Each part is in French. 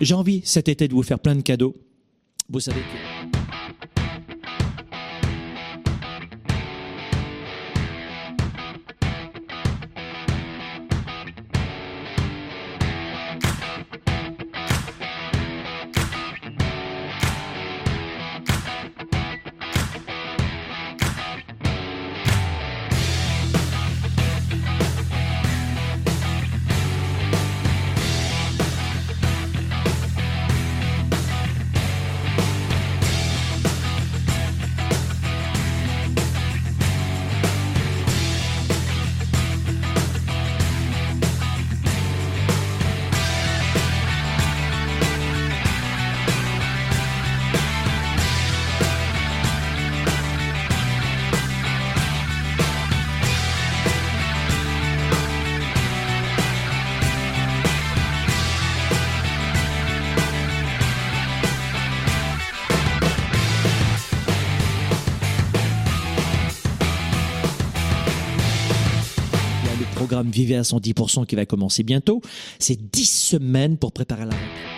j'ai envie cet été de vous faire plein de cadeaux. Vous savez. Programme Vivez à 110% qui va commencer bientôt. C'est 10 semaines pour préparer la rentrée.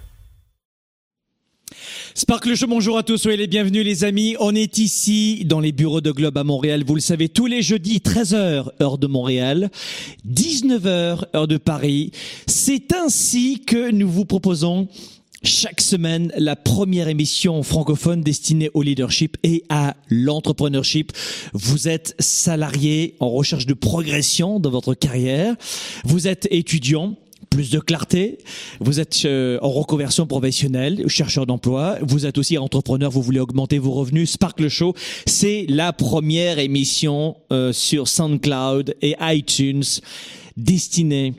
Sparkle Show, bonjour à tous, soyez les bienvenus les amis. On est ici dans les bureaux de Globe à Montréal, vous le savez, tous les jeudis, 13h, heure de Montréal, 19h, heure de Paris. C'est ainsi que nous vous proposons chaque semaine la première émission francophone destinée au leadership et à l'entrepreneurship. Vous êtes salarié en recherche de progression dans votre carrière, vous êtes étudiant, plus de clarté. Vous êtes euh, en reconversion professionnelle, chercheur d'emploi. Vous êtes aussi entrepreneur. Vous voulez augmenter vos revenus. Sparkle Show, c'est la première émission euh, sur SoundCloud et iTunes destinée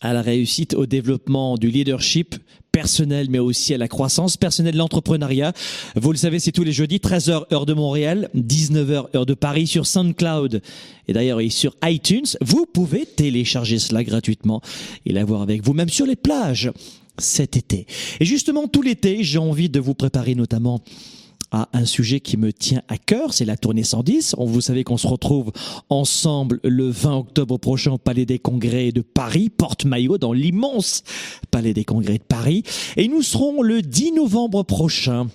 à la réussite, au développement du leadership personnel, mais aussi à la croissance personnelle de l'entrepreneuriat. Vous le savez, c'est tous les jeudis, 13h heure de Montréal, 19h heure de Paris sur SoundCloud et d'ailleurs sur iTunes. Vous pouvez télécharger cela gratuitement et l'avoir avec vous, même sur les plages cet été. Et justement, tout l'été, j'ai envie de vous préparer notamment à un sujet qui me tient à cœur, c'est la tournée 110. Vous savez qu'on se retrouve ensemble le 20 octobre prochain au Palais des Congrès de Paris, porte-maillot dans l'immense Palais des Congrès de Paris. Et nous serons le 10 novembre prochain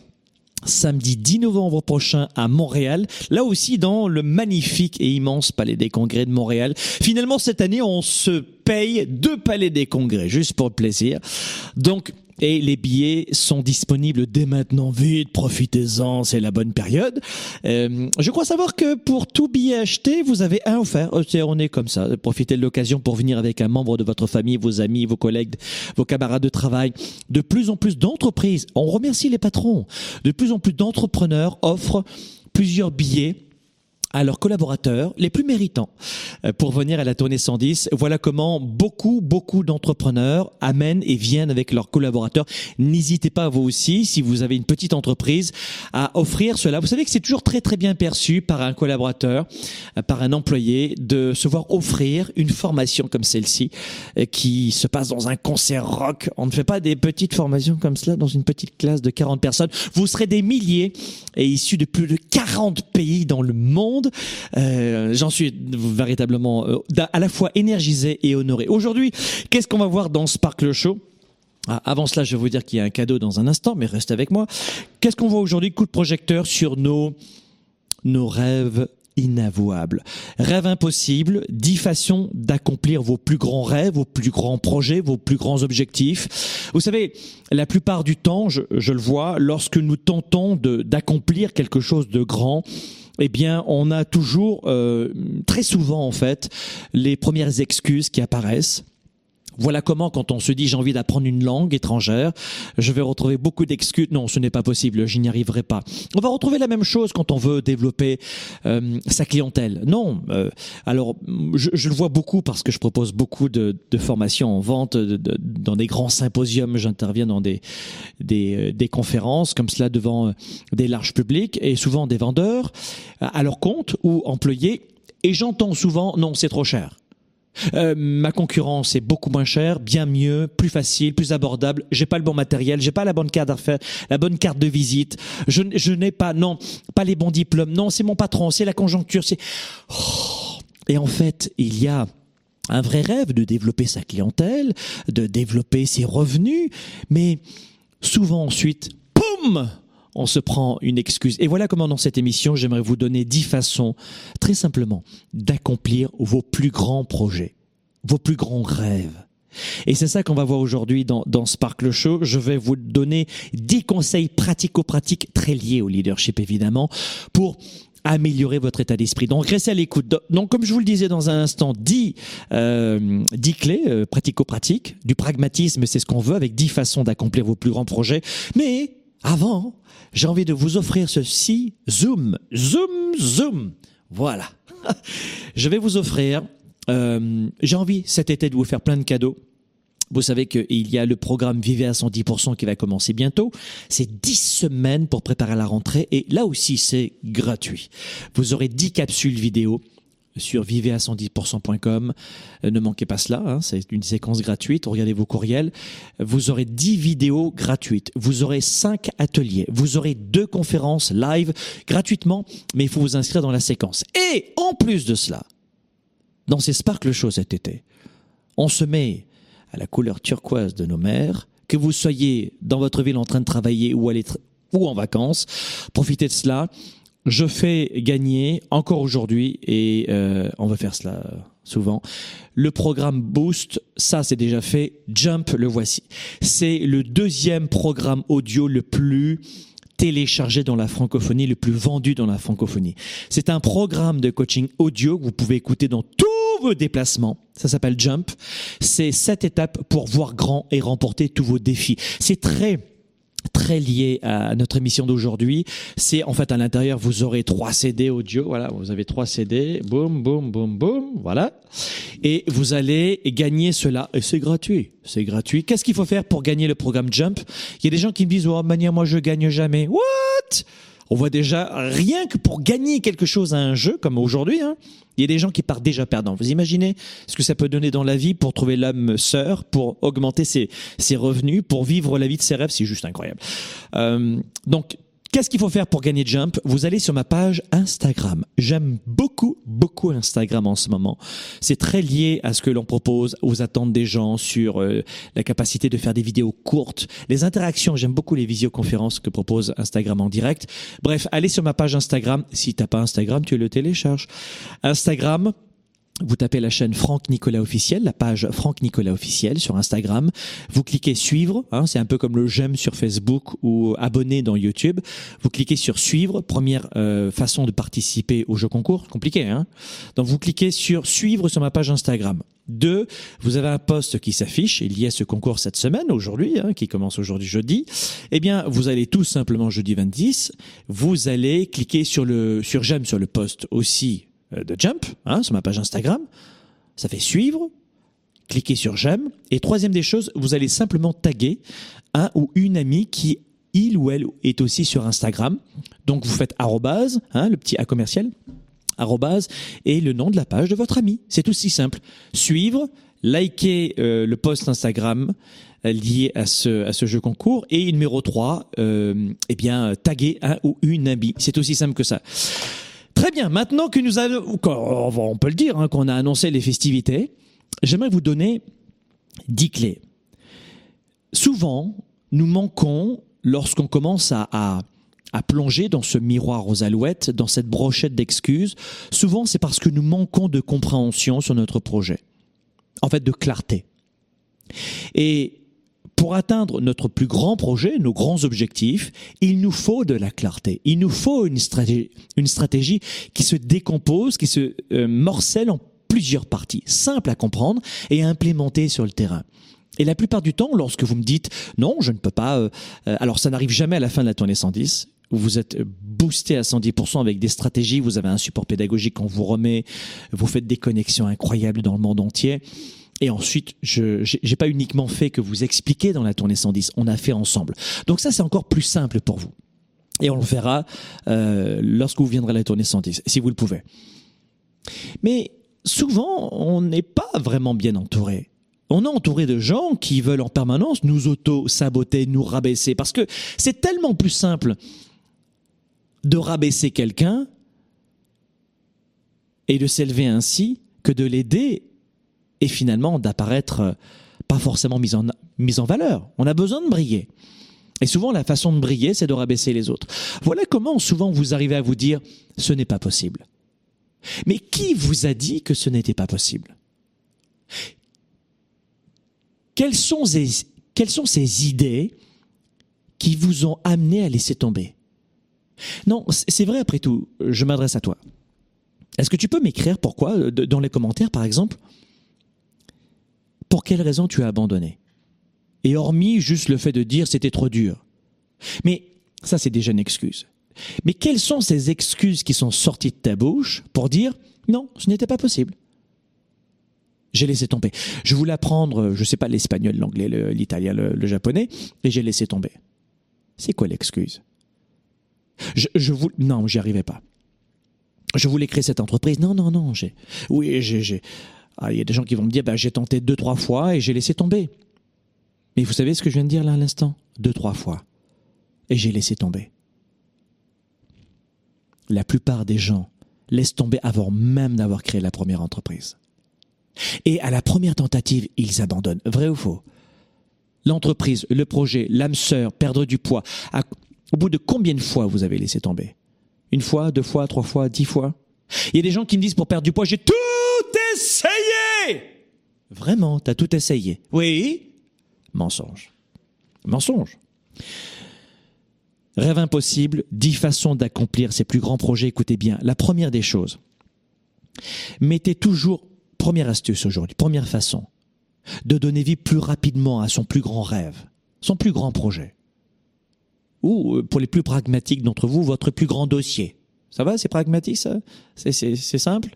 samedi 10 novembre prochain à Montréal, là aussi dans le magnifique et immense Palais des Congrès de Montréal. Finalement, cette année, on se paye deux Palais des Congrès, juste pour le plaisir. Donc, et les billets sont disponibles dès maintenant. Vite, profitez-en, c'est la bonne période. Euh, je crois savoir que pour tout billet acheté, vous avez un offert. Euh, on est comme ça. Profitez de l'occasion pour venir avec un membre de votre famille, vos amis, vos collègues, vos camarades de travail. De plus en plus d'entreprises, on remercie les patrons, de plus en plus d'entrepreneurs offrent plusieurs billets à leurs collaborateurs les plus méritants euh, pour venir à la tournée 110. Voilà comment beaucoup, beaucoup d'entrepreneurs amènent et viennent avec leurs collaborateurs. N'hésitez pas, vous aussi, si vous avez une petite entreprise, à offrir cela. Vous savez que c'est toujours très, très bien perçu par un collaborateur, euh, par un employé, de se voir offrir une formation comme celle-ci, euh, qui se passe dans un concert rock. On ne fait pas des petites formations comme cela dans une petite classe de 40 personnes. Vous serez des milliers et issus de plus de 40 pays dans le monde Euh, J'en suis véritablement euh, à la fois énergisé et honoré. Aujourd'hui, qu'est-ce qu'on va voir dans Sparkle Show? Ah, avant cela, je vais vous dire qu'il y a un cadeau dans un instant, mais restez avec moi. Qu'est-ce qu'on voit aujourd'hui? Coup de projecteur sur nos nos rêves inavouables. Rêve impossible, dix façons d'accomplir vos plus grands rêves, vos plus grands projets, vos plus grands objectifs. Vous savez, la plupart du temps, je, je le vois, lorsque nous tentons d'accomplir quelque chose de grand, eh bien, on a toujours, euh, très souvent en fait, les premières excuses qui apparaissent. Voilà comment, quand on se dit j'ai envie d'apprendre une langue étrangère, je vais retrouver beaucoup d'excuses. Non, ce n'est pas possible, je n'y arriverai pas. On va retrouver la même chose quand on veut développer euh, sa clientèle. Non, euh, alors je, je, le vois beaucoup parce que je propose beaucoup de, de formations en vente de, de, dans des grands symposiums. J'interviens dans des, des, euh, des conférences comme cela devant des larges publics et souvent des vendeurs à leur compte ou employés. Et j'entends souvent non, c'est trop cher. Euh, ma concurrence est beaucoup moins chère, bien mieux, plus facile, plus abordable. J'ai pas le bon matériel, j'ai pas la bonne carte d'affaires, la bonne carte de visite. Je, n'ai pas, non, pas les bons diplômes. Non, c'est mon patron, c'est la conjoncture, c'est. Oh. Et en fait, il y a un vrai rêve de développer sa clientèle, de développer ses revenus, mais souvent ensuite, poum on se prend une excuse. Et voilà comment dans cette émission, j'aimerais vous donner dix façons, très simplement, d'accomplir vos plus grands projets, vos plus grands rêves. Et c'est ça qu'on va voir aujourd'hui dans, dans Sparkle Show. Je vais vous donner dix conseils pratico-pratiques très liés au leadership, évidemment, pour améliorer votre état d'esprit. Donc restez à l'écoute. Donc comme je vous le disais dans un instant, dix euh, dix clés euh, pratico-pratiques, du pragmatisme, c'est ce qu'on veut avec dix façons d'accomplir vos plus grands projets. Mais avant, j'ai envie de vous offrir ceci. Zoom, zoom, zoom. Voilà. Je vais vous offrir, euh, j'ai envie cet été de vous faire plein de cadeaux. Vous savez qu'il y a le programme Vivez à 110% qui va commencer bientôt. C'est 10 semaines pour préparer la rentrée et là aussi c'est gratuit. Vous aurez 10 capsules vidéo sur vivez-à-110%.com. Euh, ne manquez pas cela, hein, c'est une séquence gratuite. Regardez vos courriels. Vous aurez 10 vidéos gratuites. Vous aurez 5 ateliers. Vous aurez deux conférences live gratuitement, mais il faut vous inscrire dans la séquence. Et en plus de cela, dans ces Sparkle Show cet été, on se met à la couleur turquoise de nos mers, que vous soyez dans votre ville en train de travailler ou, aller ou en vacances, profitez de cela je fais gagner encore aujourd'hui et euh, on va faire cela souvent. Le programme Boost, ça c'est déjà fait. Jump, le voici. C'est le deuxième programme audio le plus téléchargé dans la francophonie, le plus vendu dans la francophonie. C'est un programme de coaching audio que vous pouvez écouter dans tous vos déplacements. Ça s'appelle Jump. C'est sept étapes pour voir grand et remporter tous vos défis. C'est très très lié à notre émission d'aujourd'hui. C'est en fait à l'intérieur, vous aurez trois CD audio. Voilà, vous avez trois CD. Boum, boum, boum, boum. Voilà. Et vous allez gagner cela. Et c'est gratuit. C'est gratuit. Qu'est-ce qu'il faut faire pour gagner le programme Jump? Il y a des gens qui me disent, oh, manière, moi, je gagne jamais. What? On voit déjà rien que pour gagner quelque chose à un jeu comme aujourd'hui, hein, il y a des gens qui partent déjà perdants. Vous imaginez ce que ça peut donner dans la vie pour trouver l'âme sœur, pour augmenter ses, revenus, pour vivre la vie de ses rêves, c'est juste incroyable. Euh, donc Qu'est-ce qu'il faut faire pour gagner Jump? Vous allez sur ma page Instagram. J'aime beaucoup, beaucoup Instagram en ce moment. C'est très lié à ce que l'on propose, aux attentes des gens sur euh, la capacité de faire des vidéos courtes, les interactions. J'aime beaucoup les visioconférences que propose Instagram en direct. Bref, allez sur ma page Instagram. Si t'as pas Instagram, tu le télécharges. Instagram, vous tapez la chaîne Franck Nicolas officiel, la page Franck Nicolas officiel sur Instagram. Vous cliquez suivre, hein, c'est un peu comme le j'aime sur Facebook ou abonner dans YouTube. Vous cliquez sur suivre, première euh, façon de participer au jeu concours, compliqué. Hein Donc vous cliquez sur suivre sur ma page Instagram. Deux, vous avez un post qui s'affiche, il y a ce concours cette semaine, aujourd'hui, hein, qui commence aujourd'hui jeudi. Eh bien, vous allez tout simplement jeudi 26, vous allez cliquer sur le sur j'aime sur le post aussi de Jump, hein, sur ma page Instagram. Ça fait suivre, cliquez sur j'aime. Et troisième des choses, vous allez simplement taguer un ou une amie qui, il ou elle, est aussi sur Instagram. Donc vous faites arrobase, hein, le petit A commercial, arrobase, et le nom de la page de votre ami. C'est aussi simple. Suivre, liker euh, le post Instagram euh, lié à ce, à ce jeu concours. Et numéro 3, euh, eh bien, taguer un ou une amie. C'est aussi simple que ça. Très bien, maintenant que nous avons, on peut le dire, hein, qu'on a annoncé les festivités, j'aimerais vous donner dix clés. Souvent, nous manquons, lorsqu'on commence à, à, plonger dans ce miroir aux alouettes, dans cette brochette d'excuses, souvent c'est parce que nous manquons de compréhension sur notre projet. En fait, de clarté. Et pour atteindre notre plus grand projet, nos grands objectifs, il nous faut de la clarté. Il nous faut une stratégie, une stratégie qui se décompose, qui se euh, morcelle en plusieurs parties, simples à comprendre et à implémenter sur le terrain. Et la plupart du temps, lorsque vous me dites non, je ne peux pas, euh, euh alors ça n'arrive jamais à la fin de la tournée 110, où vous êtes boosté à 110% avec des stratégies, vous avez un support pédagogique qu'on vous remet, vous faites des connexions incroyables dans le monde entier. Et ensuite, je n'ai pas uniquement fait que vous expliquer dans la tournée 110, on a fait ensemble. Donc ça, c'est encore plus simple pour vous. Et on le fera euh, lorsque vous viendrez à la tournée 110, si vous le pouvez. Mais souvent, on n'est pas vraiment bien entouré. On est entouré de gens qui veulent en permanence nous auto-saboter, nous rabaisser, parce que c'est tellement plus simple de rabaisser quelqu'un et de s'élever ainsi que de l'aider et finalement d'apparaître euh, pas forcément mis en, mis en valeur. On a besoin de briller. Et souvent, la façon de briller, c'est de rabaisser les autres. Voilà comment souvent vous arrivez à vous dire ce n'est pas possible. Mais qui vous a dit que ce n'était pas possible? Quelles sont, ces, quelles sont ces idées qui vous ont amené à laisser tomber? Non, c'est vrai après tout, je m'adresse à toi. Est-ce que tu peux m'écrire pourquoi, dans les commentaires par exemple pour quelle raison tu as abandonné? Et hormis juste le fait de dire c'était trop dur. Mais ça, c'est déjà une excuse. Mais quelles sont ces excuses qui sont sorties de ta bouche pour dire non, ce n'était pas possible? J'ai laissé tomber. Je voulais apprendre, je sais pas, l'espagnol, l'anglais, l'italien, le, japonais, et j'ai laissé tomber. C'est quoi l'excuse? Je, je vous, Non, j'y arrivais pas. Je voulais créer cette entreprise. Non, non, non. J'ai, oui, j'ai, ah, il y a des gens qui vont me dire, bah, j'ai tenté deux, trois fois et j'ai laissé tomber. Mais vous savez ce que je viens de dire là à l'instant? Deux, trois fois. Et j'ai laissé tomber. La plupart des gens laissent tomber avant même d'avoir créé la première entreprise. Et à la première tentative, ils abandonnent. Vrai ou faux? L'entreprise, le projet, l'âme sœur, perdre du poids. au bout de combien de fois vous avez laissé tomber? Une fois, deux fois, trois fois, dix fois? Il y a des gens qui me disent pour perdre du poids, j'ai tout essayé Vraiment, t'as tout essayé Oui Mensonge. Mensonge. Rêve impossible, dix façons d'accomplir ses plus grands projets. Écoutez bien, la première des choses, mettez toujours, première astuce aujourd'hui, première façon, de donner vie plus rapidement à son plus grand rêve, son plus grand projet. Ou, euh, pour les plus pragmatiques d'entre vous, votre plus grand dossier. Ça va, c'est pragmatique ça? C'est simple?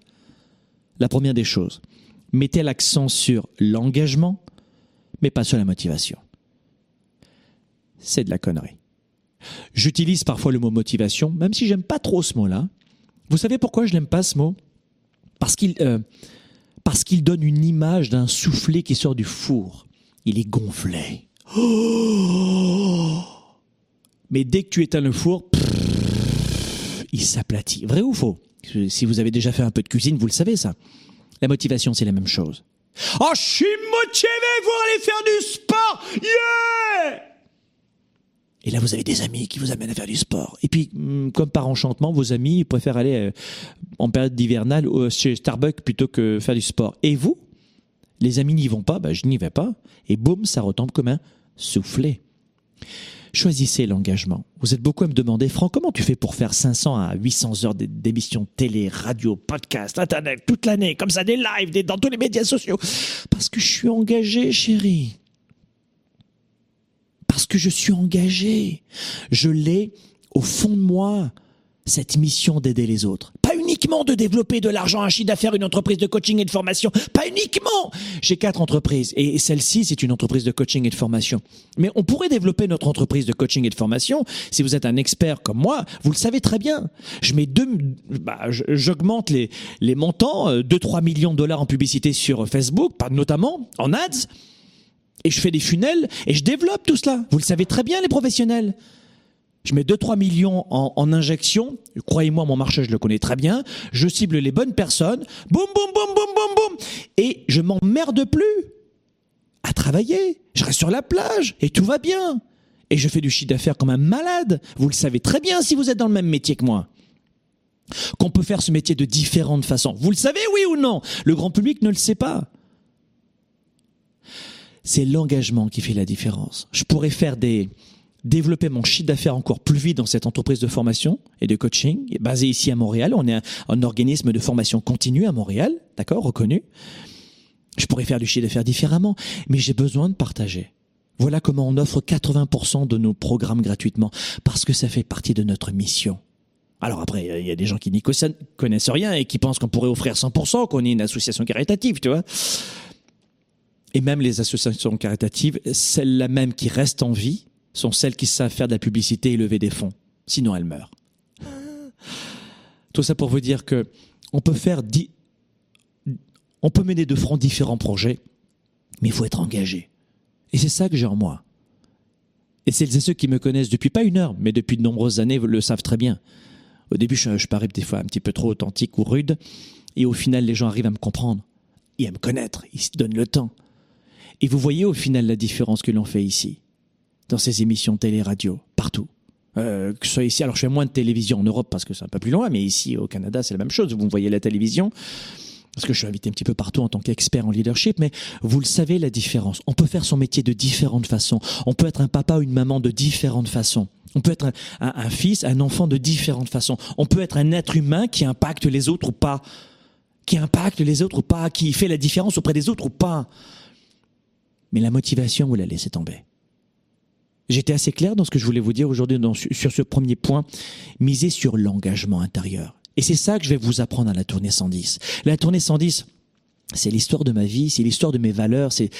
La première des choses, mettez l'accent sur l'engagement, mais pas sur la motivation. C'est de la connerie. J'utilise parfois le mot motivation, même si j'aime pas trop ce mot-là. Vous savez pourquoi je n'aime pas ce mot? Parce qu'il euh, parce qu'il donne une image d'un soufflet qui sort du four. Il est gonflé. Mais dès que tu éteins le four, il s'aplatit. Vrai ou faux? Si vous avez déjà fait un peu de cuisine, vous le savez ça. La motivation, c'est la même chose. Oh, je suis motivé pour aller faire du sport Yeah et là, vous avez des amis qui vous amènent à faire du sport. Et puis, hmm, comme par enchantement, vos amis préfèrent aller euh, en période d'hivernale chez Starbucks plutôt que faire du sport. Et vous? Les amis n'y vont pas, bah, je n'y vais pas. Et boum, ça retombe comme un soufflet. Choisissez l'engagement. Vous êtes beaucoup à me demander, Franck, comment tu fais pour faire 500 à 800 heures d'émissions télé, radio, podcast, internet, toute l'année, comme ça, des lives, des, dans tous les médias sociaux? Parce que je suis engagé, chérie. Parce que je suis engagé. Je l'ai au fond de moi, cette mission d'aider les autres uniquement de développer de l'argent, un chiffre d'affaires, une entreprise de coaching et de formation. Pas uniquement. J'ai quatre entreprises et celle-ci, c'est une entreprise de coaching et de formation. Mais on pourrait développer notre entreprise de coaching et de formation. Si vous êtes un expert comme moi, vous le savez très bien. Je mets deux, bah, j'augmente les, les montants, 2-3 euh, millions de dollars en publicité sur Facebook, notamment en ads. Et je fais des funnels et je développe tout cela. Vous le savez très bien, les professionnels. Je mets 2-3 millions en, injection. Croyez-moi, mon marché, je le connais très bien. Je cible les bonnes personnes. Boum, boum, boum, boum, boum, boum. Et je m'emmerde plus à travailler. Je reste sur la plage et tout va bien. Et je fais du chiffre d'affaires comme un malade. Vous le savez très bien si vous êtes dans le même métier que moi. Qu'on peut faire ce métier de différentes façons. Vous le savez, oui ou non? Le grand public ne le sait pas. C'est l'engagement qui fait la différence. Je pourrais faire des, développer mon chiffre d'affaires encore plus vite dans cette entreprise de formation et de coaching, basée ici à Montréal. On est un, organisme de formation continue à Montréal, d'accord, reconnu. Je pourrais faire du chiffre d'affaires différemment, mais j'ai besoin de partager. Voilà comment on offre 80% de nos programmes gratuitement, parce que ça fait partie de notre mission. Alors après, il y a des gens qui n'y connaissent rien et qui pensent qu'on pourrait offrir 100%, qu'on est une association caritative, tu vois. Et même les associations caritatives, celles-là même qui restent en vie, sont celles qui savent faire de la publicité et lever des fonds. Sinon, elles meurent. Tout ça pour vous dire que on peut faire dix, on peut mener de front différents projets, mais il faut être engagé. Et c'est ça que j'ai en moi. Et celles et ceux qui me connaissent depuis pas une heure, mais depuis de nombreuses années le savent très bien. Au début, je, je parais des fois un petit peu trop authentique ou rude, et au final, les gens arrivent à me comprendre et à me connaître. Ils se donnent le temps. Et vous voyez au final la différence que l'on fait ici, dans ces émissions télé-radio, partout. Euh, que ce soit ici, alors je fais moins de télévision en Europe parce que c'est un peu plus loin, mais ici au Canada, c'est la même chose. Vous me voyez la télévision, parce que je suis invité un petit peu partout en tant qu'expert en leadership, mais vous le savez la différence. On peut faire son métier de différentes façons. On peut être un papa ou une maman de différentes façons. On peut être un fils, un enfant de différentes façons. On peut être un être humain qui impacte les autres ou pas, qui impacte les autres ou pas, qui fait la différence auprès des autres ou pas. Mais la motivation, vous la laissez tomber. J'étais assez clair dans ce que je voulais vous dire aujourd'hui sur ce premier point, miser sur l'engagement intérieur. Et c'est ça que je vais vous apprendre à la tournée 110. La tournée 110, c'est l'histoire de ma vie, c'est l'histoire de mes valeurs, c'est,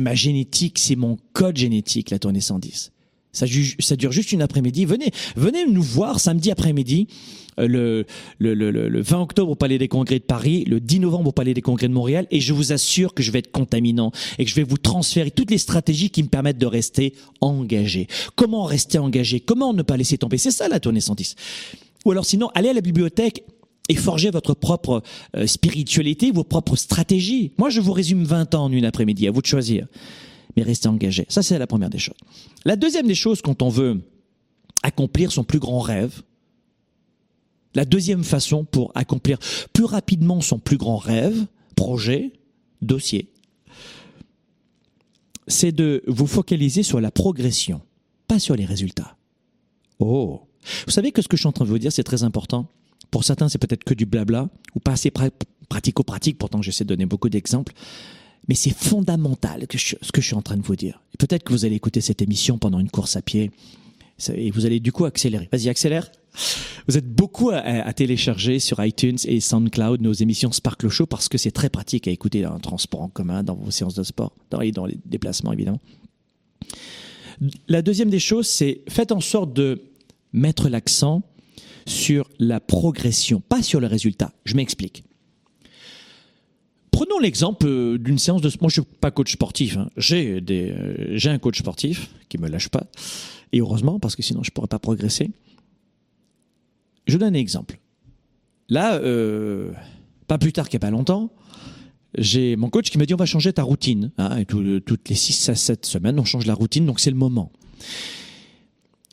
ma génétique, c'est mon code génétique, la tournée 110. Ça, ça dure juste une après-midi. Venez, venez nous voir samedi après-midi, euh, le, le, le, le 20 octobre au Palais des Congrès de Paris, le 10 novembre au Palais des Congrès de Montréal, et je vous assure que je vais être contaminant et que je vais vous transférer toutes les stratégies qui me permettent de rester engagé. Comment rester engagé? Comment ne pas laisser tomber? C'est ça la tournée 110. Ou alors sinon, allez à la bibliothèque et forger votre propre euh, spiritualité, vos propres stratégies. Moi, je vous résume 20 ans en une après-midi, à vous de choisir mais rester engagé. Ça, c'est la première des choses. La deuxième des choses, quand on veut accomplir son plus grand rêve, la deuxième façon pour accomplir plus rapidement son plus grand rêve, projet, dossier, c'est de vous focaliser sur la progression, pas sur les résultats. Oh Vous savez que ce que je suis en train de vous dire, c'est très important. Pour certains, c'est peut-être que du blabla, ou pas assez pratico-pratique, pourtant j'essaie de donner beaucoup d'exemples mais c'est fondamental ce que je suis en train de vous dire. Peut-être que vous allez écouter cette émission pendant une course à pied et vous allez du coup accélérer. Vas-y, accélère. Vous êtes beaucoup à, télécharger sur iTunes et SoundCloud nos émissions Sparkle Show parce que c'est très pratique à écouter dans un transport en commun, dans vos séances de sport, dans, dans les déplacements évidemment. La deuxième des choses, c'est faites en sorte de mettre l'accent sur la progression, pas sur le résultat. Je m'explique. Prenons l'exemple euh, d'une séance de... Moi, je suis pas coach sportif. Hein. Euh, j'ai un coach sportif qui me lâche pas. Et heureusement, parce que sinon, je pourrais pas progresser. Je donne un exemple. Là, euh, pas plus tard qu'il n'y a pas longtemps, j'ai mon coach qui m'a dit on va changer ta routine. Hein, toutes les 6 à 7 semaines, on change la routine, donc c'est le moment.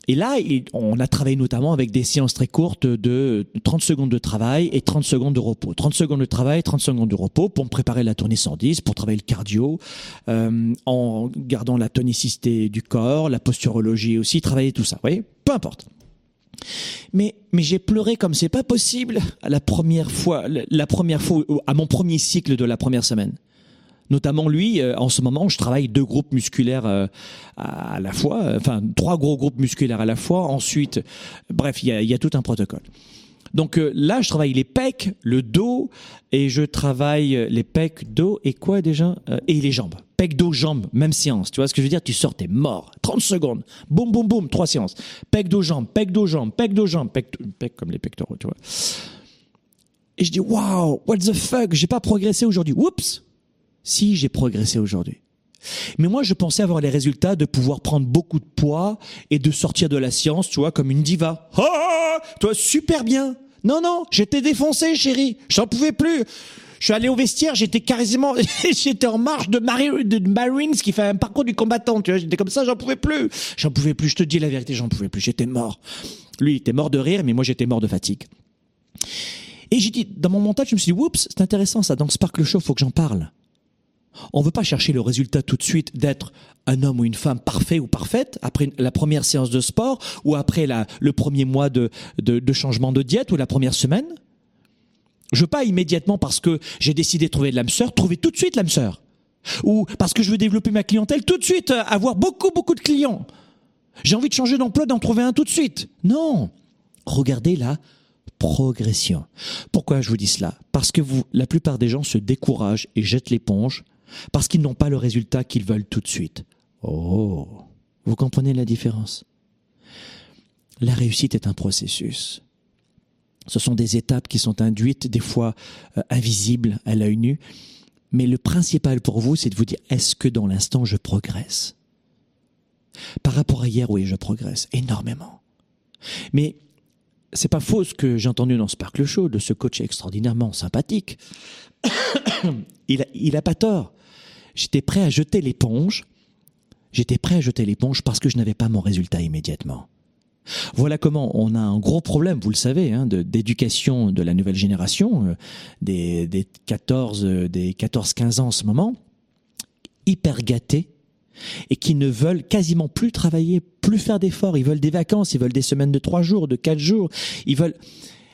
Et là, on a travaillé notamment avec des séances très courtes de 30 secondes de travail et 30 secondes de repos. 30 secondes de travail, 30 secondes de repos pour me préparer la tournée 110, pour travailler le cardio, euh, en gardant la tonicité du corps, la posturologie aussi, travailler tout ça. Vous voyez? Peu importe. Mais, mais j'ai pleuré comme c'est pas possible à la première fois, la première fois, à mon premier cycle de la première semaine. Notamment lui, euh, en ce moment, je travaille deux groupes musculaires euh, à la fois, euh, enfin trois gros groupes musculaires à la fois. Ensuite, bref, il y a, tout un protocole. Donc là, je travaille les pecs, le dos, et je travaille les pecs, dos et quoi déjà Et les jambes. Pec, dos, jambes, même séance. Tu vois ce que je veux dire? Tu sors, t'es mort. 30 secondes. Boum, boum, boum, trois séances. Pec, dos, jambes, pec, dos, jambes, pec, dos, jambes, pec, pec comme les pectoraux, tu vois. Et je dis, waouh, what the fuck, j'ai pas progressé aujourd'hui. Oups si j'ai progressé aujourd'hui. Mais moi, je pensais avoir les résultats de pouvoir prendre beaucoup de poids et de sortir de la science, tu vois, comme une diva. Ah toi, super bien. Non, non, j'étais défoncé, chérie. J'en pouvais plus. Je suis allé au vestiaire, j'étais carrément, j'étais en marche de, de Marines qui fait un parcours du combattant, tu vois. J'étais comme ça, j'en pouvais plus. J'en pouvais plus, je te dis la vérité, j'en pouvais plus. J'étais mort. Lui, il était mort de rire, mais moi, j'étais mort de fatigue. Et j'ai dit, dans mon montage, je me suis dit, oups, c'est intéressant ça, dans le Sparkle Show, faut que j'en parle. On veut pas chercher le résultat tout de suite d'être un homme ou une femme parfait ou parfaite après la première séance de sport ou après la, le premier mois de, de, de changement de diète ou la première semaine. Je veux pas immédiatement parce que j'ai décidé de trouver de l'âme sœur, trouver tout de suite l'âme sœur. Ou parce que je veux développer ma clientèle tout de suite, euh, avoir beaucoup beaucoup de clients. J'ai envie de changer d'emploi, d'en trouver un tout de suite. Non. Regardez la progression. Pourquoi je vous dis cela? Parce que vous, la plupart des gens se découragent et jettent l'éponge parce qu'ils n'ont pas le résultat qu'ils veulent tout de suite. Oh, vous comprenez la différence? La réussite est un processus. Ce sont des étapes qui sont induites, des fois euh, invisibles à l'œil nu. Mais le principal pour vous, c'est de vous dire, est-ce que dans l'instant, je progresse? Par rapport à hier, oui, je progresse énormément. Mais c'est pas faux ce que j'ai entendu dans Sparkle Show de ce coach extraordinairement sympathique. il, a, il a pas tort. J'étais prêt à jeter l'éponge. J'étais prêt à jeter l'éponge parce que je n'avais pas mon résultat immédiatement. Voilà comment on a un gros problème, vous le savez, hein, d'éducation de, la nouvelle génération, euh, des, des 14, euh, des 14-15 ans en ce moment, hyper gâtés, et qui ne veulent quasiment plus travailler, plus faire d'efforts. Ils veulent des vacances, ils veulent des semaines de trois jours, de quatre jours. Ils veulent.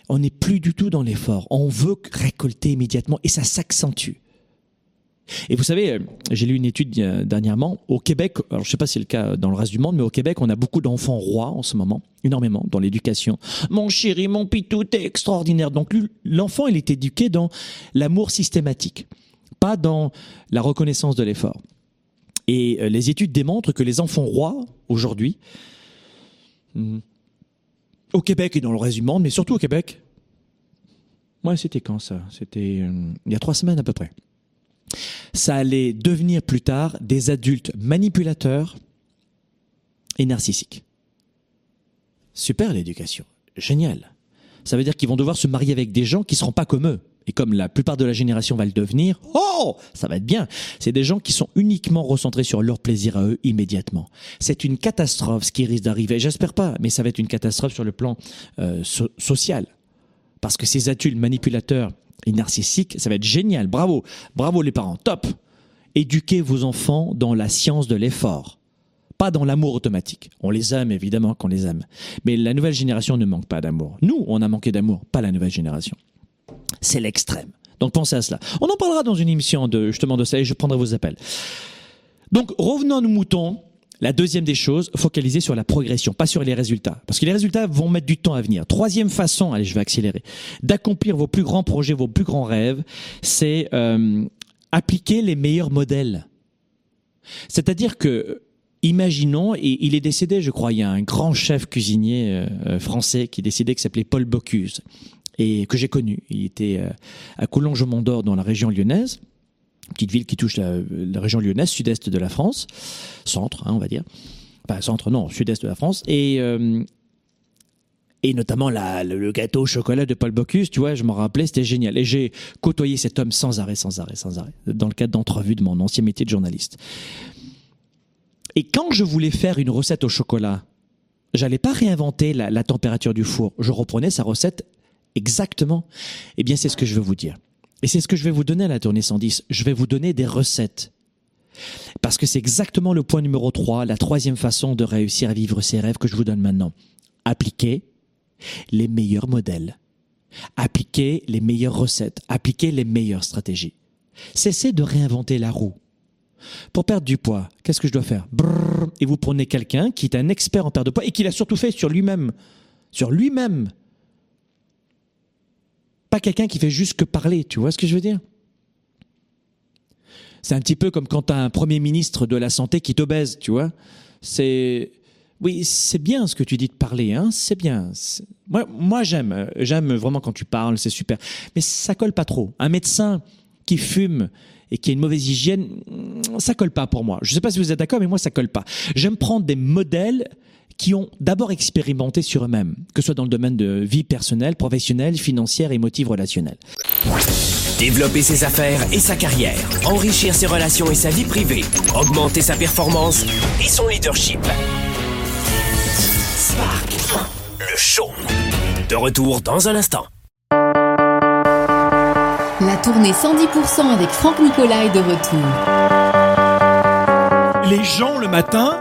On n'est plus du tout dans l'effort. On veut récolter immédiatement et ça s'accentue. Et vous savez, euh, j'ai lu une étude euh, dernièrement au Québec. Alors je sais pas si c'est le cas dans le reste du monde, mais au Québec, on a beaucoup d'enfants rois en ce moment, énormément dans l'éducation. Mon chéri, mon pitou, t'es extraordinaire. Donc l'enfant, il est éduqué dans l'amour systématique, pas dans la reconnaissance de l'effort. Et euh, les études démontrent que les enfants rois aujourd'hui, hmm, au Québec et dans le reste du monde, mais surtout au Québec. Moi, c'était quand ça? C'était il y a trois semaines à peu près ça allait devenir plus tard des adultes manipulateurs et narcissiques. Super l'éducation, génial. Ça veut dire qu'ils vont devoir se marier avec des gens qui ne seront pas comme eux. Et comme la plupart de la génération va le devenir, oh, ça va être bien. C'est des gens qui sont uniquement recentrés sur leur plaisir à eux immédiatement. C'est une catastrophe ce qui risque d'arriver. J'espère pas, mais ça va être une catastrophe sur le plan euh, social. Parce que ces adultes manipulateurs et narcissique, ça va être génial. Bravo, bravo les parents, top. Éduquez vos enfants dans la science de l'effort, pas dans l'amour automatique. On les aime évidemment qu'on les aime, mais la nouvelle génération ne manque pas d'amour. Nous, on a manqué d'amour, pas la nouvelle génération. C'est l'extrême. Donc pensez à cela. On en parlera dans une émission de justement de ça et je prendrai vos appels. Donc revenons à moutons. La deuxième des choses, focaliser sur la progression, pas sur les résultats. Parce que les résultats vont mettre du temps à venir. Troisième façon, allez, je vais accélérer, d'accomplir vos plus grands projets, vos plus grands rêves, c'est euh, appliquer les meilleurs modèles. C'est-à-dire que, imaginons, et il est décédé, je crois, il y a un grand chef cuisinier euh, euh, français qui est décédé, qui s'appelait Paul Bocuse, et que j'ai connu. Il était à Collonges-Mont-d'Or, dans la région lyonnaise petite ville qui touche la, région lyonnaise, sud-est de la France, centre, hein, on va dire. Enfin, centre, non, sud-est de la France. Et, euh, et notamment le, gâteau au chocolat de Paul Bocuse, tu vois, je m'en rappelais, c'était génial. Et j'ai côtoyé cet homme sans arrêt, sans arrêt, sans arrêt, dans le cadre d'entrevues de mon ancien métier de journaliste. Et quand je voulais faire une recette au chocolat, j'allais pas réinventer la, la température du four. Je reprenais sa recette exactement. Eh bien, c'est ce que je veux vous dire. Et c'est ce que je vais vous donner à la tournée 110. Je vais vous donner des recettes. Parce que c'est exactement le point numéro 3, la troisième façon de réussir à vivre ses rêves que je vous donne maintenant. Appliquer les meilleurs modèles. Appliquer les meilleures recettes. Appliquer les meilleures stratégies. Cessez de réinventer la roue. Pour perdre du poids, qu'est-ce que je dois faire? Et vous prenez quelqu'un qui est un expert en perte de poids et qui l'a surtout fait sur lui-même. Sur lui-même quelqu'un qui fait juste que parler, tu vois ce que je veux dire? C'est un petit peu comme quand tu as un premier ministre de la santé qui t'obèse, tu vois C'est oui, c'est bien ce que tu dis de parler, hein, c'est bien. Moi, moi j'aime, j'aime vraiment quand tu parles, c'est super. Mais ça colle pas trop. Un médecin qui fume et qui a une mauvaise hygiène, ça colle pas pour moi. Je sais pas si vous êtes d'accord, mais moi ça colle pas. J'aime prendre des modèles qui ont d'abord expérimenté sur eux-mêmes, que ce soit dans le domaine de vie personnelle, professionnelle, financière, émotive, relationnelle. Développer ses affaires et sa carrière, enrichir ses relations et sa vie privée, augmenter sa performance et son leadership. Spark, le show. De retour dans un instant. La tournée 110% avec Franck Nicolas est de retour. Les gens le matin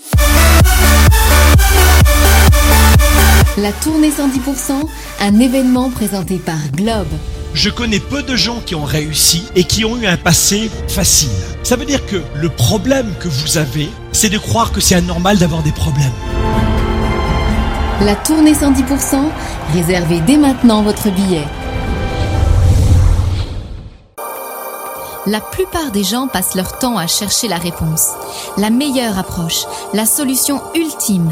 La tournée 110%, un événement présenté par Globe. Je connais peu de gens qui ont réussi et qui ont eu un passé facile. Ça veut dire que le problème que vous avez, c'est de croire que c'est anormal d'avoir des problèmes. La tournée 110%, réservez dès maintenant votre billet. La plupart des gens passent leur temps à chercher la réponse, la meilleure approche, la solution ultime,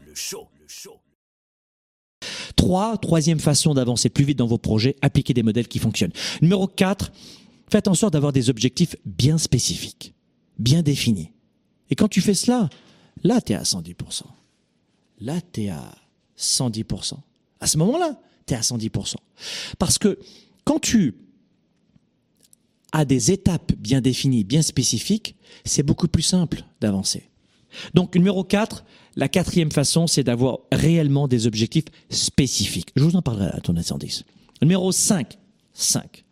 Trois, troisième façon d'avancer plus vite dans vos projets, appliquer des modèles qui fonctionnent. Numéro 4, faites en sorte d'avoir des objectifs bien spécifiques, bien définis. Et quand tu fais cela, là, tu es à 110%. Là, tu es à 110%. À ce moment-là, tu es à 110%. Parce que quand tu as des étapes bien définies, bien spécifiques, c'est beaucoup plus simple d'avancer. Donc, numéro 4, la quatrième façon, c'est d'avoir réellement des objectifs spécifiques. Je vous en parlerai à ton 110. Numéro 5, 5.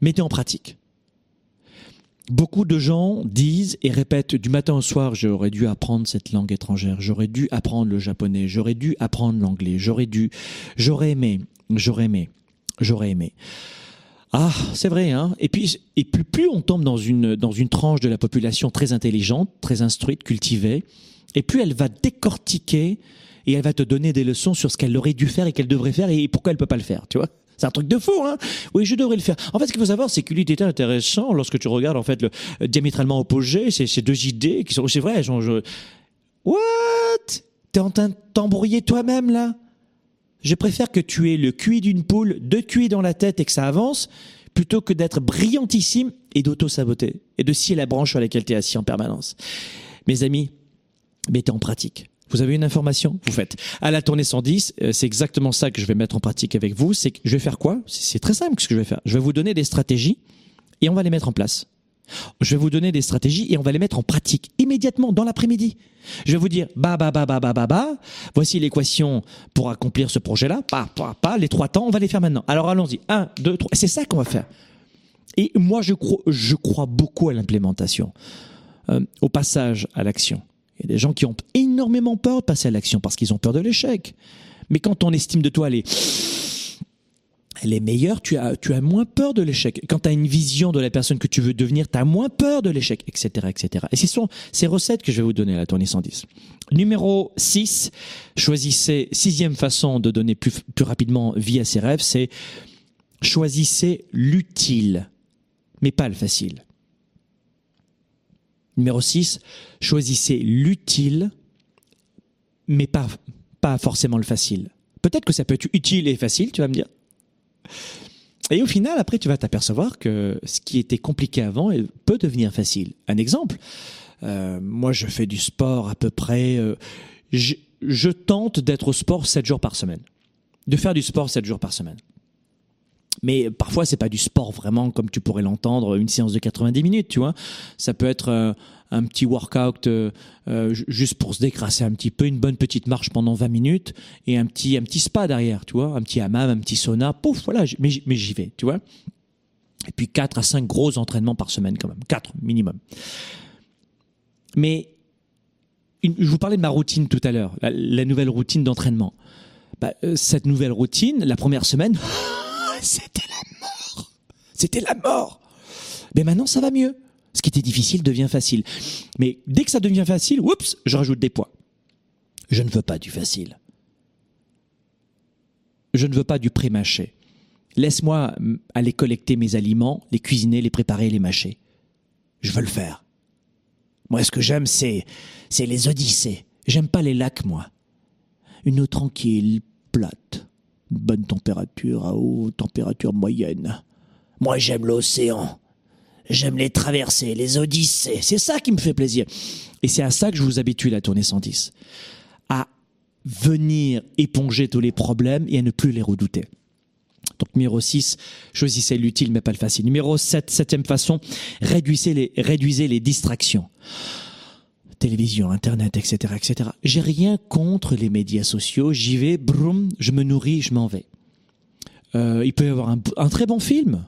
Mettez en pratique. Beaucoup de gens disent et répètent du matin au soir, j'aurais dû apprendre cette langue étrangère, j'aurais dû apprendre le japonais, j'aurais dû apprendre l'anglais, j'aurais dû, j'aurais aimé, j'aurais aimé, j'aurais aimé. Ah, c'est vrai, hein. Et puis, et plus, plus on tombe dans une, dans une tranche de la population très intelligente, très instruite, cultivée, et plus elle va décortiquer et elle va te donner des leçons sur ce qu'elle aurait dû faire et qu'elle devrait faire et pourquoi elle peut pas le faire, tu vois. C'est un truc de fou, hein Oui, je devrais le faire. En fait, ce qu'il faut savoir, c'est qu'il était intéressant lorsque tu regardes en fait le euh, diamétralement opposé, ces, ces deux idées qui sont, c'est vrai, genre, je... What? T'es en train de t'embrouiller toi-même là? Je préfère que tu aies le QI d'une poule, deux QI dans la tête et que ça avance, plutôt que d'être brillantissime et d'auto-saboter et de scier la branche sur laquelle tu es assis en permanence. Mes amis, mettez en pratique. Vous avez une information, vous faites. À la tournée 110, euh, c'est exactement ça que je vais mettre en pratique avec vous. C'est que je vais faire quoi? C'est c'est très simple ce que je vais faire. Je vais vous donner des stratégies et on va les mettre en place. Je vais vous donner des stratégies et on va les mettre en pratique immédiatement dans l'après-midi. Je vais vous dire bah bah bah bah bah bah bah. Voici l'équation pour accomplir ce projet-là. Pas pas pas. Les trois temps, on va les faire maintenant. Alors allons-y. Un, deux, trois. C'est ça qu'on va faire. Et moi, je crois, beaucoup à l'implémentation, euh, au passage à l'action. Il y a des gens qui ont énormément peur de passer à l'action parce qu'ils ont peur de l'échec. Mais quand on estime de toi les elle est meilleure, tu as, tu as moins peur de l'échec. Quand tu as une vision de la personne que tu veux devenir, tu as moins peur de l'échec, etc., etc. Et ce sont ces recettes que je vais vous donner à la tournée 110. Numéro 6, choisissez, sixième façon de donner plus, plus rapidement vie à ses rêves, c'est choisissez l'utile, mais pas le facile. Numéro 6, choisissez l'utile, mais pas, pas forcément le facile. Peut-être que ça peut être utile et facile, tu vas me dire. Et au final, après, tu vas t'apercevoir que ce qui était compliqué avant peut devenir facile. Un exemple, euh, moi, je fais du sport à peu près. Euh, je, tente d'être au sport 7 jours par semaine, de faire du sport 7 jours par semaine. Mais parfois, c'est pas du sport vraiment comme tu pourrais l'entendre, une séance de 90 minutes, tu vois. Ça peut être euh, un petit workout euh, euh, juste pour se décrasser un petit peu, une bonne petite marche pendant 20 minutes et un petit, un petit spa derrière, tu vois, un petit hammam, un petit sauna, pouf, voilà, mais, j'y vais, tu vois. Et puis 4 à 5 gros entraînements par semaine quand même, 4 minimum. Mais je vous parlais de ma routine tout à l'heure, la, nouvelle routine d'entraînement. Bah, euh, cette nouvelle routine, la première semaine, c'était la mort. C'était la mort. Mais maintenant, ça va mieux. Ce qui était difficile devient facile. Mais dès que ça devient facile, oups, je rajoute des poids. Je ne veux pas du facile. Je ne veux pas du pré-mâché. Laisse-moi aller collecter mes aliments, les cuisiner, les préparer, les mâcher. Je veux le faire. Moi, ce que j'aime, c'est, c'est les odyssées. J'aime pas les lacs, moi. Une eau tranquille, plate, bonne température à haute température moyenne. Moi, j'aime l'océan. J'aime les traversées, les odyssées. C'est ça qui me fait plaisir. Et c'est à ça que je vous habitue la tournée 110. À venir éponger tous les problèmes et à ne plus les redouter. Donc numéro 6, choisissez l'utile mais pas le facile. Numéro 7, septième façon, réduisez les, réduisez les distractions. Télévision, Internet, etc., etc. J'ai rien contre les médias sociaux. J'y vais, broum, je me nourris, je m'en vais. Euh, il peut y avoir un, un très bon film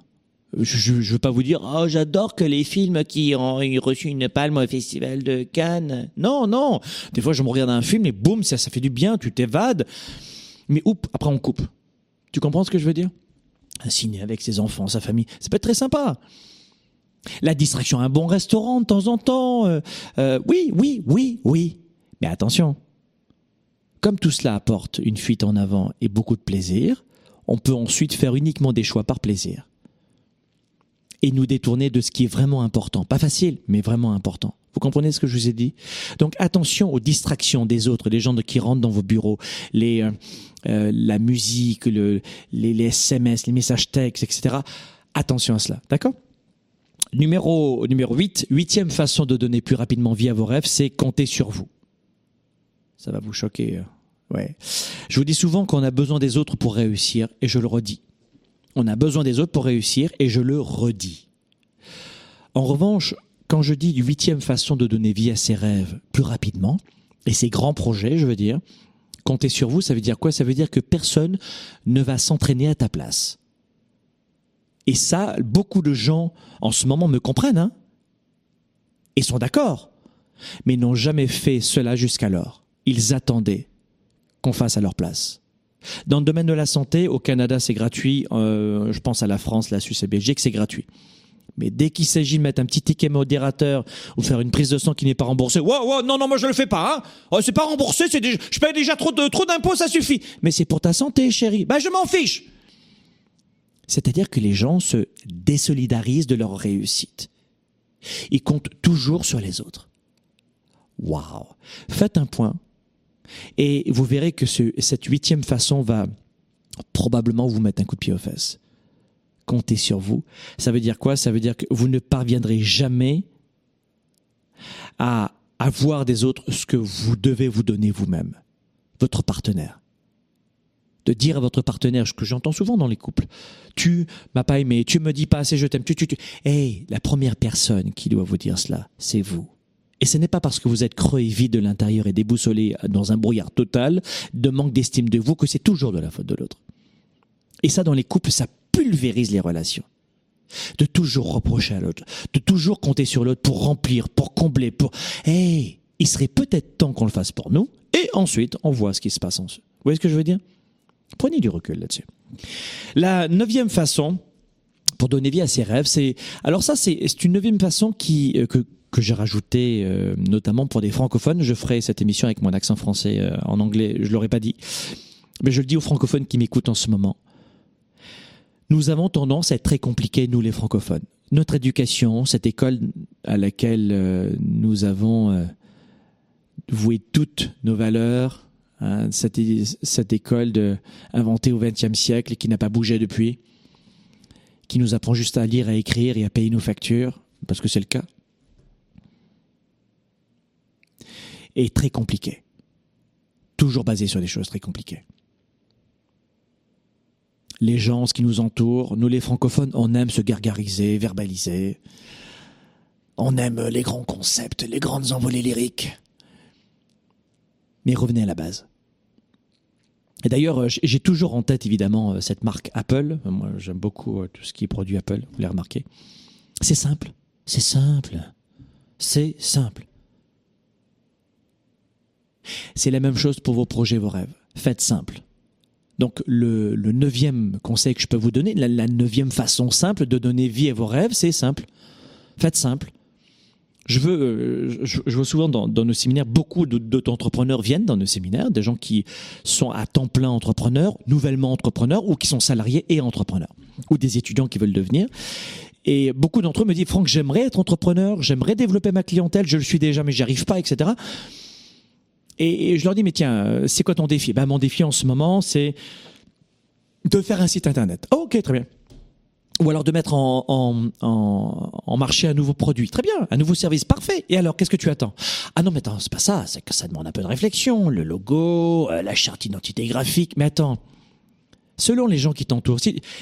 je, ne veux pas vous dire, oh, j'adore que les films qui ont reçu une palme au festival de Cannes. Non, non. Des fois, je me regarde un film et boum, ça, ça fait du bien, tu t'évades. Mais oups, après on coupe. Tu comprends ce que je veux dire? Un ciné avec ses enfants, sa famille, ça peut être très sympa. La distraction, un bon restaurant de temps en temps. Euh, euh, oui, oui, oui, oui. Mais attention. Comme tout cela apporte une fuite en avant et beaucoup de plaisir, on peut ensuite faire uniquement des choix par plaisir et nous détourner de ce qui est vraiment important. Pas facile, mais vraiment important. Vous comprenez ce que je vous ai dit? Donc attention aux distractions des autres, des gens qui rentrent dans vos bureaux, les, euh, euh, la musique, le, les, les SMS, les messages textes, etc. Attention à cela, d'accord? Numéro, numéro 8, huitième façon de donner plus rapidement vie à vos rêves, c'est compter sur vous. Ça va vous choquer. Euh, ouais. Je vous dis souvent qu'on a besoin des autres pour réussir, et je le redis. On a besoin des autres pour réussir et je le redis. En revanche, quand je dis huitième façon de donner vie à ses rêves plus rapidement, et ses grands projets, je veux dire, compter sur vous, ça veut dire quoi? Ça veut dire que personne ne va s'entraîner à ta place. Et ça, beaucoup de gens en ce moment me comprennent, hein et sont d'accord, mais n'ont jamais fait cela jusqu'alors. Ils attendaient qu'on fasse à leur place. Dans le domaine de la santé, au Canada, c'est gratuit. Euh, je pense à la France, la Suisse et Belgique, c'est gratuit. Mais dès qu'il s'agit de mettre un petit ticket modérateur ou faire une prise de sang qui n'est pas remboursée, wow, wow, non, non, moi je le fais pas. Hein. Oh, c'est pas remboursé, c'est je paye déjà trop trop d'impôts, ça suffit. Mais c'est pour ta santé, chérie. Ben je m'en fiche. C'est-à-dire que les gens se désolidarisent de leur réussite. Ils comptent toujours sur les autres. Waouh. Faites un point et vous verrez que cette huitième façon va probablement vous mettre un coup de pied aux fesses. Comptez sur vous. Ça veut dire quoi? Ça veut dire que vous ne parviendrez jamais à avoir des autres ce que vous devez vous donner vous-même, votre partenaire. de dire à votre partenaire, ce que j'entends souvent dans les couples, tu m'as pas aimé, tu me dis pas assez je t'aime, tu, tu, tu. Hey, la première personne qui doit vous dire cela, c'est vous. Et ce n'est pas parce que vous êtes creux et vide de l'intérieur et déboussolé dans un brouillard total de manque d'estime de vous que c'est toujours de la faute de l'autre. Et ça, dans les couples, ça pulvérise les relations. De toujours reprocher à l'autre, de toujours compter sur l'autre pour remplir, pour combler, pour... Hey, il serait peut-être temps qu'on le fasse pour nous, et ensuite, on voit ce qui se passe en Vous voyez ce que je veux dire? Prenez du recul là-dessus. La neuvième façon pour donner vie à ses rêves, c'est alors ça c'est une neuvième façon qui euh, que que j'ai rajouté euh, notamment pour des francophones. Je ferai cette émission avec mon accent français euh, en anglais, je l'aurais pas dit, mais je le dis aux francophones qui m'écoutent en ce moment. Nous avons tendance à être très compliqués, nous les francophones. Notre éducation, cette école à laquelle nous avons voué toutes nos valeurs, Hein, cette, école inventée au XXe siècle et qui n'a pas bougé depuis, qui nous apprend juste à lire, à écrire et à payer nos factures, parce que c'est le cas, est très compliqué. Toujours basé sur des choses très compliquées. Les gens, ce qui nous entoure, nous les francophones, on aime se gargariser, verbaliser. On aime les grands concepts, les grandes envolées lyriques. Mais revenez à la base. Et d'ailleurs, euh, j'ai toujours en tête évidemment euh, cette marque Apple. Moi, j'aime beaucoup euh, tout ce qui est produit Apple, vous l'avez remarqué. C'est simple, c'est simple, c'est simple. C'est la même chose pour vos projets, vos rêves. Faites simple. Donc le, neuvième conseil que je peux vous donner, la, neuvième façon simple de donner vie à vos rêves, c'est simple. Faites simple je veux, euh, je, vois souvent dans, nos séminaires, beaucoup d'entrepreneurs viennent dans nos séminaires, des gens qui sont à temps plein entrepreneurs, nouvellement entrepreneurs, ou qui sont salariés et entrepreneurs, ou des étudiants qui veulent devenir. Et beaucoup d'entre eux me disent, Franck, j'aimerais être entrepreneur, j'aimerais développer ma clientèle, je le suis déjà, mais j'y arrive pas, etc. Et, je leur dis, mais tiens, c'est quoi ton défi? Ben, Mon défi en ce moment, c'est de faire un site internet. ok, très bien ou alors de mettre en, en, en, marché un nouveau produit. Très bien, un nouveau service, parfait. Et alors, qu'est-ce que tu attends? Ah non, mais attends, c'est pas ça, c'est que ça demande un peu de réflexion, le logo, euh, la charte d'identité graphique. Mais attends, selon les gens qui t'entourent.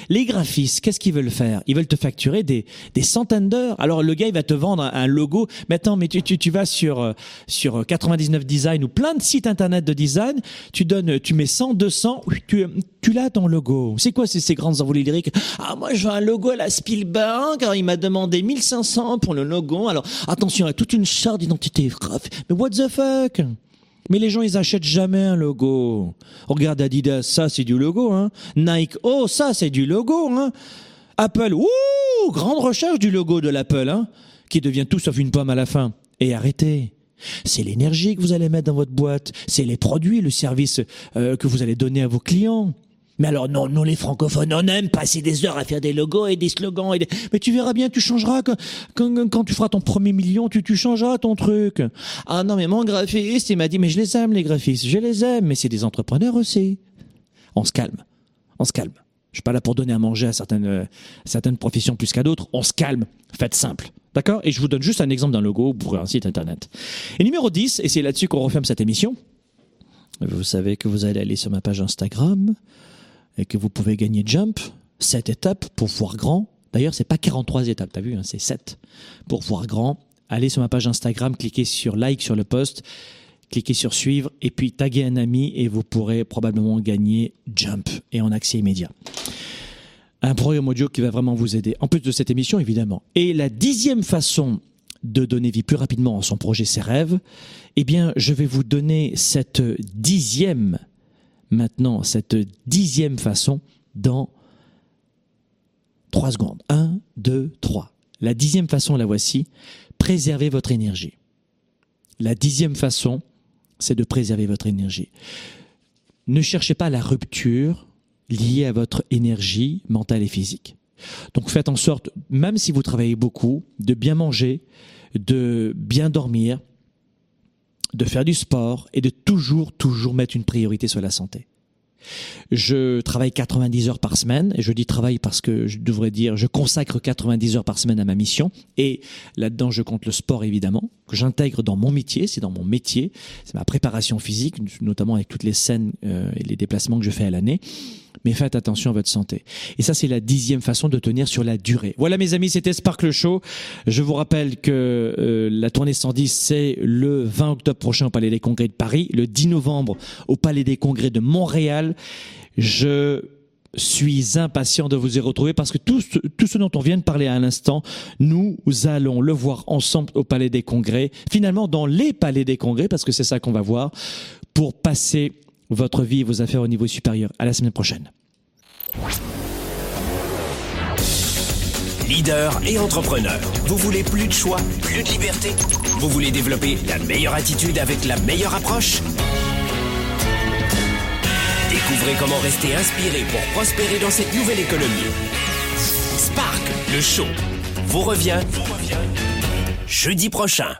Les graphistes, qu'est-ce qu'ils veulent faire? Ils veulent te facturer des, des centaines d'heures. Alors le gars, il va te vendre un, logo. Mais attends, mais tu, tu, vas sur euh, sur 99 Design ou plein de sites internet de design. Tu donnes, tu mets 100, 200, tu, tu l'as ton logo. C'est quoi ces, ces grandes envolées lyriques? Ah moi, je veux un logo à la Spielberg. Alors, il m'a demandé 1500 pour le logo. Alors attention, a toute une charte d'identité. Mais what the fuck? Mais les gens, ils achètent jamais un logo. Regarde Adidas, ça c'est du logo. Hein. Nike, oh ça c'est du logo. Hein. Apple, ouh, grande recherche du logo de l'Apple, hein, qui devient tout sauf une pomme à la fin. Et arrêtez. C'est l'énergie que vous allez mettre dans votre boîte, c'est les produits, le service euh, que vous allez donner à vos clients. Mais alors, non, nous les francophones, on aime passer des heures à faire des logos et des slogans. Mais tu verras bien, tu changeras quand, quand, tu feras ton premier million, tu, tu changeras ton truc. Ah non, mais mon graphiste, il m'a dit, mais je les aime, les graphistes, je les aime, mais c'est des entrepreneurs aussi. On se calme, on se calme. Je suis pas là pour donner à manger à certaines, euh, certaines professions plus qu'à d'autres. On se calme, faites simple. D'accord? Et je vous donne juste un exemple d'un logo pour un site internet. Et numéro 10, et c'est là-dessus qu'on referme cette émission. Vous savez que vous allez aller sur ma page Instagram, et que vous pouvez gagner Jump, 7 étapes pour voir grand. D'ailleurs, c'est pas 43 étapes, t'as vu, hein, c'est 7 pour voir grand. Allez sur ma page Instagram, cliquez sur like sur le post, cliquez sur suivre et puis taguez un ami et vous pourrez probablement gagner Jump et en accès immédiat. Un programme audio qui va vraiment vous aider, en plus de cette émission évidemment. Et la dixième façon de donner vie plus rapidement à son projet, ses rêves, eh bien, je vais vous donner cette dixième maintenant cette dixième façon dans trois secondes. Un, deux, trois. La dixième façon, la voici. Préservez votre énergie. La dixième façon, c'est de préserver votre énergie. Ne cherchez pas la rupture liée à votre énergie mentale et physique. Donc faites en sorte, même si vous travaillez beaucoup, de bien manger, de bien dormir, de faire du sport et de toujours, toujours mettre une priorité sur la santé. Je travaille 90 heures par semaine et je dis travail parce que je devrais dire je consacre 90 heures par semaine à ma mission. Et là-dedans je compte le sport évidemment que j'intègre dans mon métier, c'est dans mon métier, c'est ma préparation physique notamment avec toutes les scènes euh, et les déplacements que je fais à l'année mais faites attention à votre santé. Et ça, c'est la dixième façon de tenir sur la durée. Voilà, mes amis, c'était Sparkle Show. Je vous rappelle que euh, la tournée 110, c'est le 20 octobre prochain au Palais des Congrès de Paris, le 10 novembre au Palais des Congrès de Montréal. Je suis impatient de vous y retrouver parce que tout ce, tout ce dont on vient de parler à l'instant, nous allons le voir ensemble au Palais des Congrès, finalement dans les Palais des Congrès, parce que c'est ça qu'on va voir, pour passer votre vie et vos affaires au niveau supérieur. À la semaine prochaine. Leader et entrepreneur, vous voulez plus de choix, plus de liberté? Vous voulez développer la meilleure attitude avec la meilleure approche? Découvrez comment rester inspiré pour prospérer dans cette nouvelle économie. Spark, le show, vous revient, jeudi prochain.